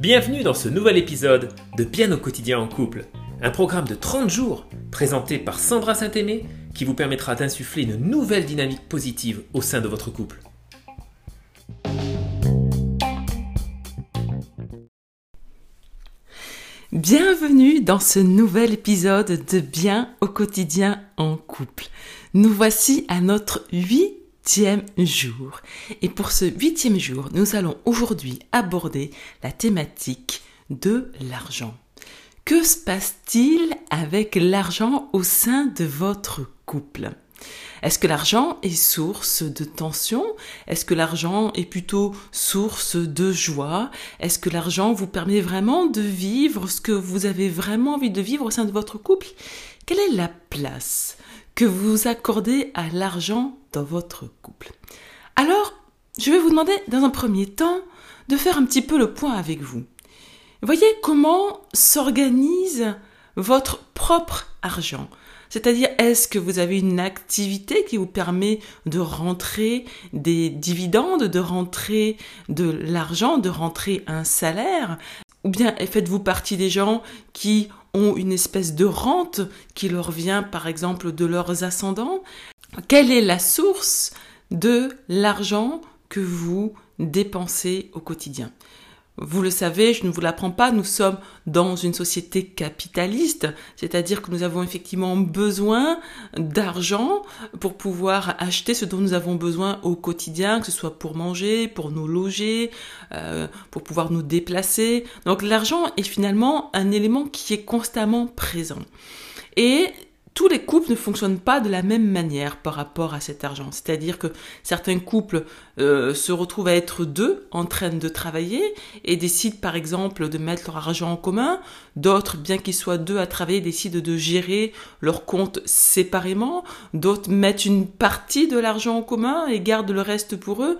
Bienvenue dans ce nouvel épisode de Bien au quotidien en couple, un programme de 30 jours présenté par Sandra Saint-Aimé qui vous permettra d'insuffler une nouvelle dynamique positive au sein de votre couple. Bienvenue dans ce nouvel épisode de Bien au quotidien en couple. Nous voici à notre jour. Et pour ce huitième jour, nous allons aujourd'hui aborder la thématique de l'argent. Que se passe-t-il avec l'argent au sein de votre couple? Est-ce que l'argent est source de tension? Est-ce que l'argent est plutôt source de joie? Est-ce que l'argent vous permet vraiment de vivre ce que vous avez vraiment envie de vivre au sein de votre couple? Quelle est la place que vous accordez à l'argent dans votre couple Alors, je vais vous demander dans un premier temps de faire un petit peu le point avec vous. Voyez comment s'organise votre propre argent. C'est-à-dire, est-ce que vous avez une activité qui vous permet de rentrer des dividendes, de rentrer de l'argent, de rentrer un salaire? Ou bien faites-vous partie des gens qui ont une espèce de rente qui leur vient par exemple de leurs ascendants? Quelle est la source de l'argent que vous dépensez au quotidien? Vous le savez, je ne vous l'apprends pas, nous sommes dans une société capitaliste, c'est-à-dire que nous avons effectivement besoin d'argent pour pouvoir acheter ce dont nous avons besoin au quotidien, que ce soit pour manger, pour nous loger, euh, pour pouvoir nous déplacer. Donc l'argent est finalement un élément qui est constamment présent. Et tous les couples ne fonctionnent pas de la même manière par rapport à cet argent. C'est-à-dire que certains couples euh, se retrouvent à être deux en train de travailler et décident par exemple de mettre leur argent en commun. D'autres, bien qu'ils soient deux à travailler, décident de gérer leur compte séparément. D'autres mettent une partie de l'argent en commun et gardent le reste pour eux.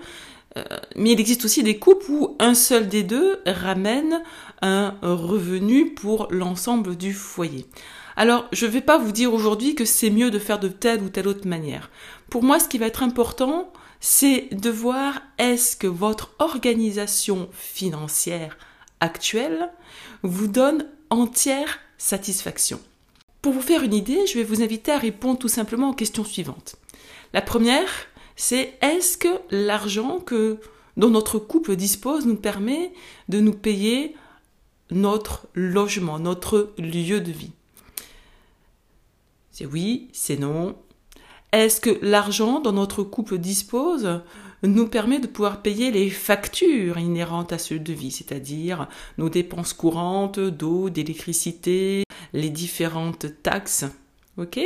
Euh, mais il existe aussi des couples où un seul des deux ramène un revenu pour l'ensemble du foyer. Alors, je ne vais pas vous dire aujourd'hui que c'est mieux de faire de telle ou telle autre manière. Pour moi, ce qui va être important, c'est de voir est-ce que votre organisation financière actuelle vous donne entière satisfaction. Pour vous faire une idée, je vais vous inviter à répondre tout simplement aux questions suivantes. La première, c'est est-ce que l'argent que dont notre couple dispose nous permet de nous payer notre logement, notre lieu de vie? C'est oui, c'est non. Est-ce que l'argent dont notre couple dispose nous permet de pouvoir payer les factures inhérentes à ce devis, c'est-à-dire nos dépenses courantes d'eau, d'électricité, les différentes taxes? Ok?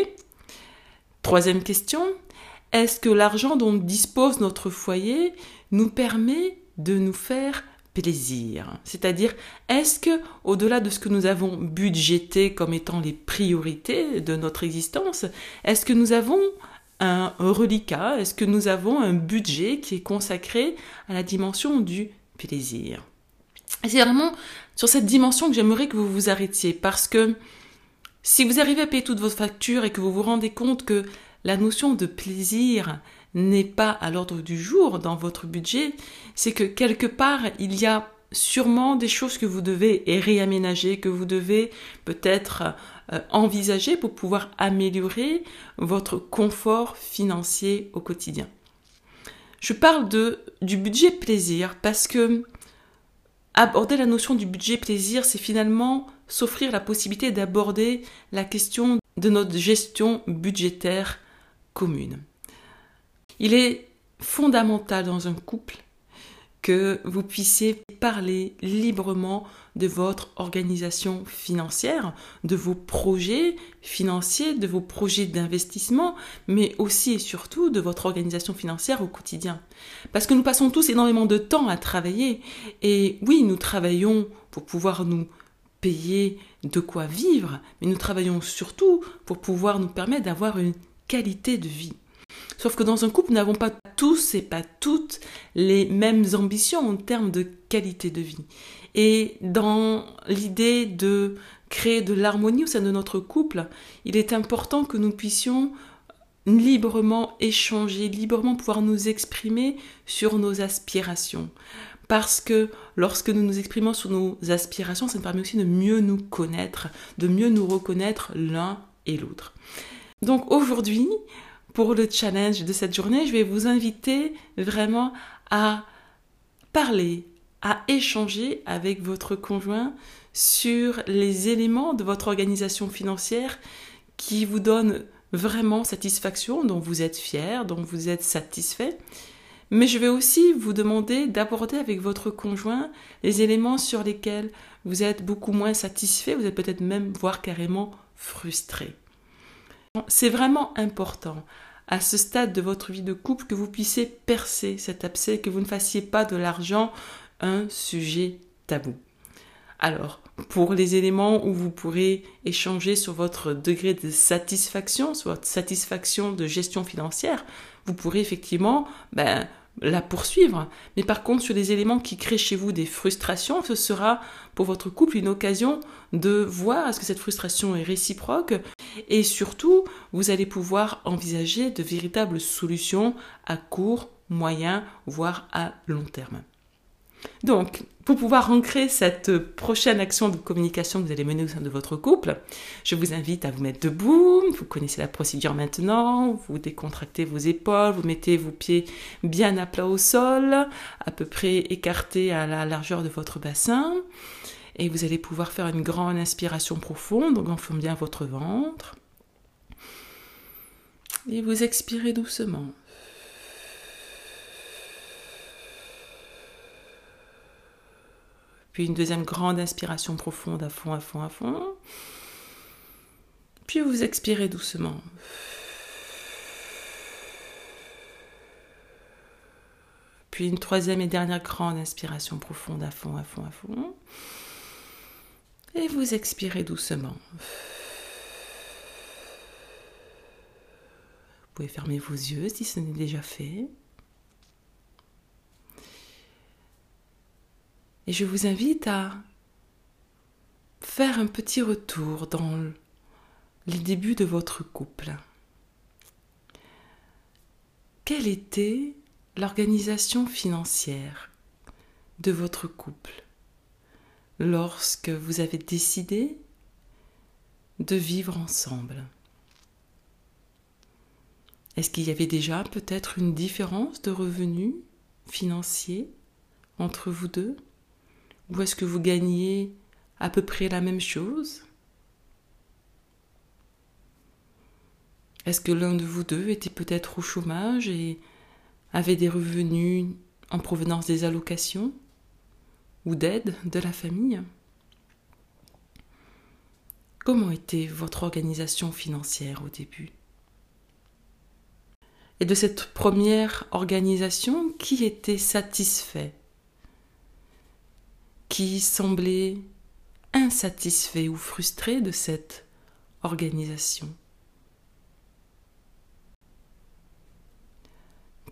Troisième question, est-ce que l'argent dont dispose notre foyer nous permet de nous faire plaisir? C'est-à-dire, est-ce que, au-delà de ce que nous avons budgété comme étant les priorités de notre existence, est-ce que nous avons un reliquat, est-ce que nous avons un budget qui est consacré à la dimension du plaisir? C'est vraiment sur cette dimension que j'aimerais que vous vous arrêtiez, parce que si vous arrivez à payer toutes vos factures et que vous vous rendez compte que la notion de plaisir n'est pas à l'ordre du jour dans votre budget, c'est que quelque part, il y a sûrement des choses que vous devez réaménager, que vous devez peut-être euh, envisager pour pouvoir améliorer votre confort financier au quotidien. Je parle de, du budget plaisir parce que aborder la notion du budget plaisir, c'est finalement s'offrir la possibilité d'aborder la question de notre gestion budgétaire commune. Il est fondamental dans un couple que vous puissiez parler librement de votre organisation financière, de vos projets financiers, de vos projets d'investissement, mais aussi et surtout de votre organisation financière au quotidien. Parce que nous passons tous énormément de temps à travailler et oui, nous travaillons pour pouvoir nous payer de quoi vivre, mais nous travaillons surtout pour pouvoir nous permettre d'avoir une qualité de vie. Sauf que dans un couple, nous n'avons pas tous et pas toutes les mêmes ambitions en termes de qualité de vie. Et dans l'idée de créer de l'harmonie au sein de notre couple, il est important que nous puissions librement échanger, librement pouvoir nous exprimer sur nos aspirations. Parce que lorsque nous nous exprimons sur nos aspirations, ça nous permet aussi de mieux nous connaître, de mieux nous reconnaître l'un et l'autre. Donc aujourd'hui, pour le challenge de cette journée, je vais vous inviter vraiment à parler, à échanger avec votre conjoint sur les éléments de votre organisation financière qui vous donnent vraiment satisfaction, dont vous êtes fier, dont vous êtes satisfait. Mais je vais aussi vous demander d'aborder avec votre conjoint les éléments sur lesquels vous êtes beaucoup moins satisfait, vous êtes peut-être même, voire carrément frustré. C'est vraiment important à ce stade de votre vie de couple que vous puissiez percer cet abcès, que vous ne fassiez pas de l'argent un sujet tabou. Alors, pour les éléments où vous pourrez échanger sur votre degré de satisfaction, sur votre satisfaction de gestion financière, vous pourrez effectivement ben, la poursuivre. Mais par contre, sur les éléments qui créent chez vous des frustrations, ce sera pour votre couple une occasion de voir est-ce que cette frustration est réciproque et surtout, vous allez pouvoir envisager de véritables solutions à court, moyen, voire à long terme. Donc, pour pouvoir ancrer cette prochaine action de communication que vous allez mener au sein de votre couple, je vous invite à vous mettre debout. Vous connaissez la procédure maintenant. Vous décontractez vos épaules, vous mettez vos pieds bien à plat au sol, à peu près écartés à la largeur de votre bassin. Et vous allez pouvoir faire une grande inspiration profonde, donc gonflez bien votre ventre. Et vous expirez doucement. Puis une deuxième grande inspiration profonde à fond, à fond, à fond. Puis vous expirez doucement. Puis une troisième et dernière grande inspiration profonde à fond, à fond, à fond. Et vous expirez doucement. Vous pouvez fermer vos yeux si ce n'est déjà fait. Et je vous invite à faire un petit retour dans les débuts de votre couple. Quelle était l'organisation financière de votre couple lorsque vous avez décidé de vivre ensemble? Est-ce qu'il y avait déjà peut-être une différence de revenus financiers entre vous deux? Ou est-ce que vous gagnez à peu près la même chose? Est-ce que l'un de vous deux était peut-être au chômage et avait des revenus en provenance des allocations ou d'aide de la famille? Comment était votre organisation financière au début? Et de cette première organisation, qui était satisfait? Qui semblait insatisfait ou frustré de cette organisation.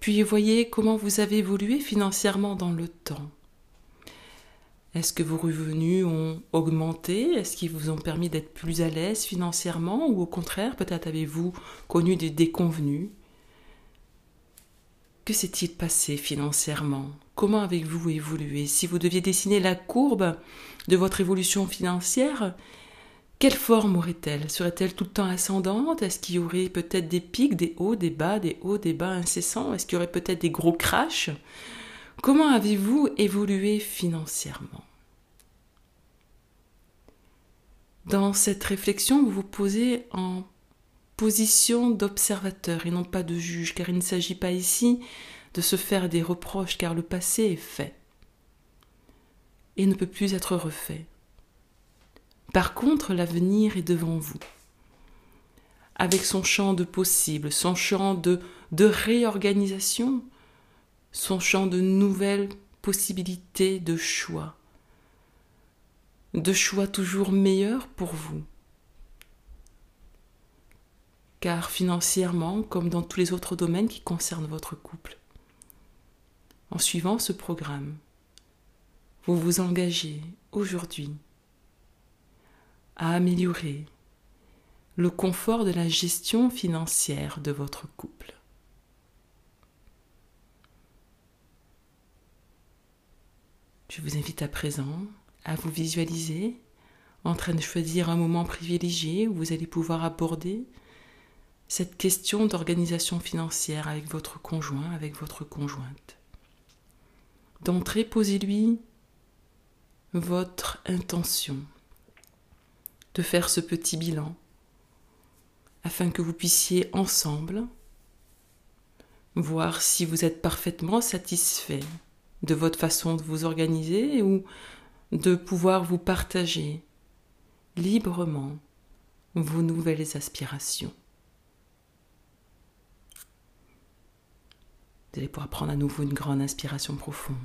Puis voyez comment vous avez évolué financièrement dans le temps. Est-ce que vos revenus ont augmenté? Est-ce qu'ils vous ont permis d'être plus à l'aise financièrement? Ou au contraire, peut-être avez-vous connu des déconvenus? Que s'est-il passé financièrement? Comment avez-vous évolué Si vous deviez dessiner la courbe de votre évolution financière, quelle forme aurait-elle? Serait-elle tout le temps ascendante? Est-ce qu'il y aurait peut-être des pics, des hauts, des bas, des hauts, des bas incessants? Est-ce qu'il y aurait peut-être des gros crashs? Comment avez-vous évolué financièrement? Dans cette réflexion, vous vous posez en position d'observateur et non pas de juge, car il ne s'agit pas ici de se faire des reproches, car le passé est fait et ne peut plus être refait. Par contre, l'avenir est devant vous, avec son champ de possibles, son champ de, de réorganisation, son champ de nouvelles possibilités de choix, de choix toujours meilleurs pour vous car financièrement, comme dans tous les autres domaines qui concernent votre couple, en suivant ce programme, vous vous engagez aujourd'hui à améliorer le confort de la gestion financière de votre couple. Je vous invite à présent à vous visualiser en train de choisir un moment privilégié où vous allez pouvoir aborder cette question d'organisation financière avec votre conjoint, avec votre conjointe. D'entrée, posez-lui votre intention de faire ce petit bilan afin que vous puissiez ensemble voir si vous êtes parfaitement satisfait de votre façon de vous organiser ou de pouvoir vous partager librement vos nouvelles aspirations. Vous allez pouvoir prendre à nouveau une grande inspiration profonde.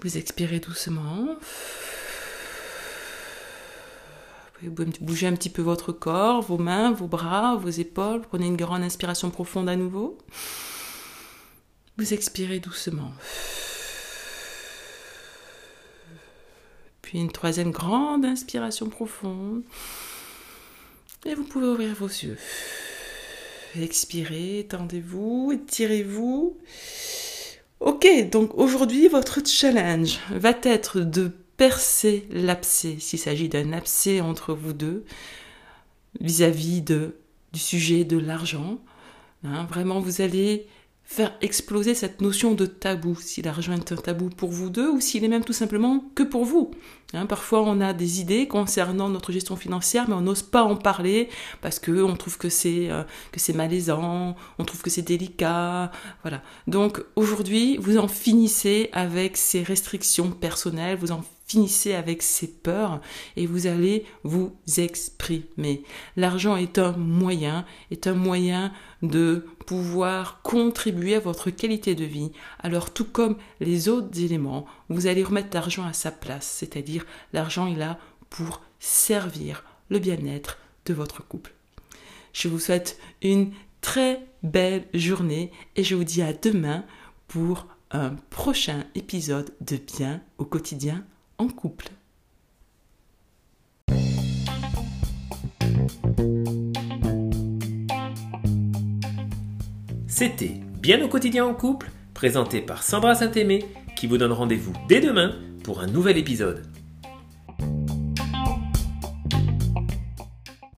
Vous expirez doucement. Vous pouvez bouger un petit peu votre corps, vos mains, vos bras, vos épaules. Prenez une grande inspiration profonde à nouveau. Vous expirez doucement. Puis une troisième grande inspiration profonde. Et vous pouvez ouvrir vos yeux. Expirez, tendez-vous, étirez-vous. Ok, donc aujourd'hui, votre challenge va être de percer l'abcès, s'il s'agit d'un abcès entre vous deux, vis-à-vis du sujet de l'argent. Hein, vraiment, vous allez faire exploser cette notion de tabou, si l'argent est un tabou pour vous deux ou s'il est même tout simplement que pour vous. Hein, parfois on a des idées concernant notre gestion financière mais on n'ose pas en parler parce que on trouve que c'est euh, malaisant, on trouve que c'est délicat, voilà. Donc aujourd'hui, vous en finissez avec ces restrictions personnelles, vous en finissez avec ces peurs et vous allez vous exprimer. L'argent est un moyen, est un moyen de pouvoir contribuer à votre qualité de vie. Alors tout comme les autres éléments, vous allez remettre l'argent à sa place, c'est-à-dire l'argent est là pour servir le bien-être de votre couple. Je vous souhaite une très belle journée et je vous dis à demain pour un prochain épisode de Bien au quotidien en couple. C'était Bien au quotidien en couple, présenté par Sandra Saint-Aimé, qui vous donne rendez-vous dès demain pour un nouvel épisode.